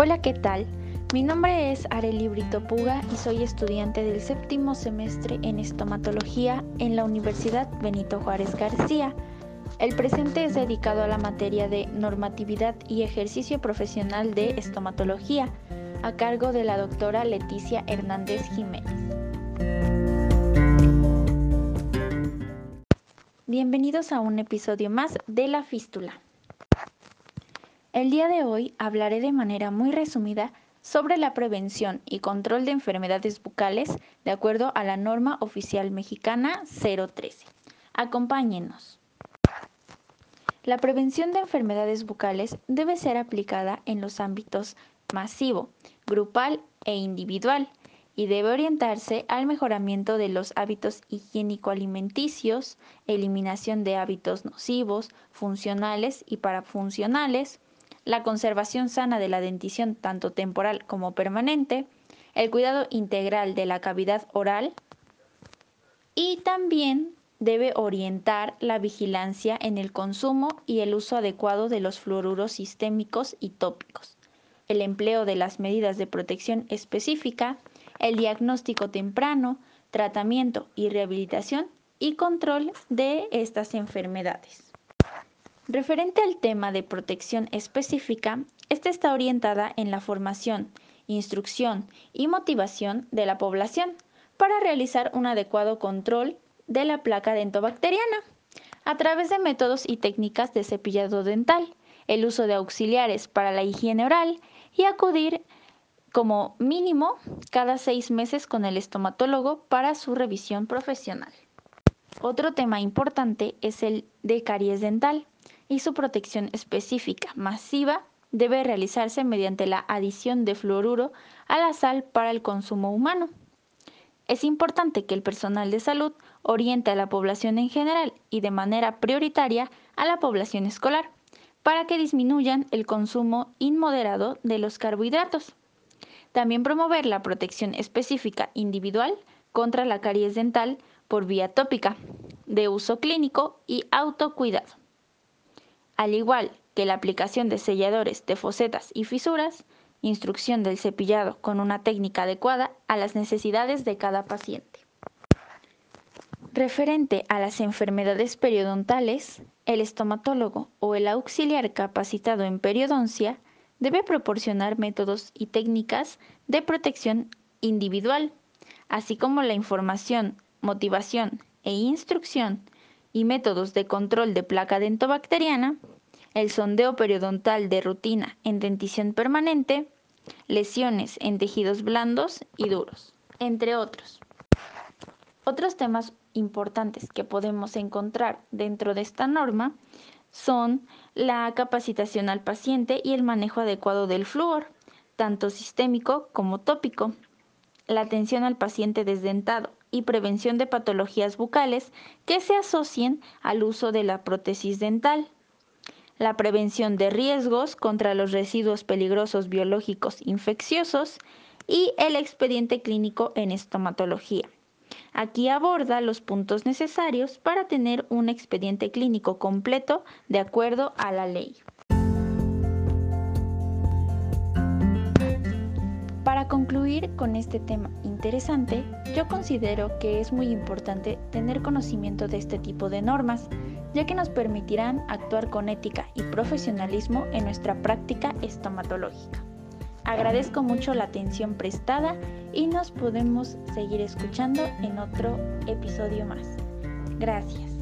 Hola, ¿qué tal? Mi nombre es Areli Brito Puga y soy estudiante del séptimo semestre en estomatología en la Universidad Benito Juárez García. El presente es dedicado a la materia de normatividad y ejercicio profesional de estomatología, a cargo de la doctora Leticia Hernández Jiménez. Bienvenidos a un episodio más de La Fístula. El día de hoy hablaré de manera muy resumida sobre la prevención y control de enfermedades bucales de acuerdo a la norma oficial mexicana 013. Acompáñenos. La prevención de enfermedades bucales debe ser aplicada en los ámbitos masivo, grupal e individual y debe orientarse al mejoramiento de los hábitos higiénico-alimenticios, eliminación de hábitos nocivos, funcionales y parafuncionales, la conservación sana de la dentición tanto temporal como permanente, el cuidado integral de la cavidad oral y también debe orientar la vigilancia en el consumo y el uso adecuado de los fluoruros sistémicos y tópicos, el empleo de las medidas de protección específica, el diagnóstico temprano, tratamiento y rehabilitación y control de estas enfermedades. Referente al tema de protección específica, esta está orientada en la formación, instrucción y motivación de la población para realizar un adecuado control de la placa dentobacteriana a través de métodos y técnicas de cepillado dental, el uso de auxiliares para la higiene oral y acudir como mínimo cada seis meses con el estomatólogo para su revisión profesional. Otro tema importante es el de caries dental y su protección específica masiva debe realizarse mediante la adición de fluoruro a la sal para el consumo humano. Es importante que el personal de salud oriente a la población en general y de manera prioritaria a la población escolar para que disminuyan el consumo inmoderado de los carbohidratos. También promover la protección específica individual contra la caries dental por vía tópica, de uso clínico y autocuidado al igual que la aplicación de selladores de fosetas y fisuras, instrucción del cepillado con una técnica adecuada a las necesidades de cada paciente. Referente a las enfermedades periodontales, el estomatólogo o el auxiliar capacitado en periodoncia debe proporcionar métodos y técnicas de protección individual, así como la información, motivación e instrucción y métodos de control de placa dentobacteriana, el sondeo periodontal de rutina en dentición permanente, lesiones en tejidos blandos y duros, entre otros. Otros temas importantes que podemos encontrar dentro de esta norma son la capacitación al paciente y el manejo adecuado del flúor, tanto sistémico como tópico, la atención al paciente desdentado, y prevención de patologías bucales que se asocien al uso de la prótesis dental. La prevención de riesgos contra los residuos peligrosos biológicos infecciosos y el expediente clínico en estomatología. Aquí aborda los puntos necesarios para tener un expediente clínico completo de acuerdo a la ley. Para concluir con este tema interesante, yo considero que es muy importante tener conocimiento de este tipo de normas, ya que nos permitirán actuar con ética y profesionalismo en nuestra práctica estomatológica. Agradezco mucho la atención prestada y nos podemos seguir escuchando en otro episodio más. Gracias.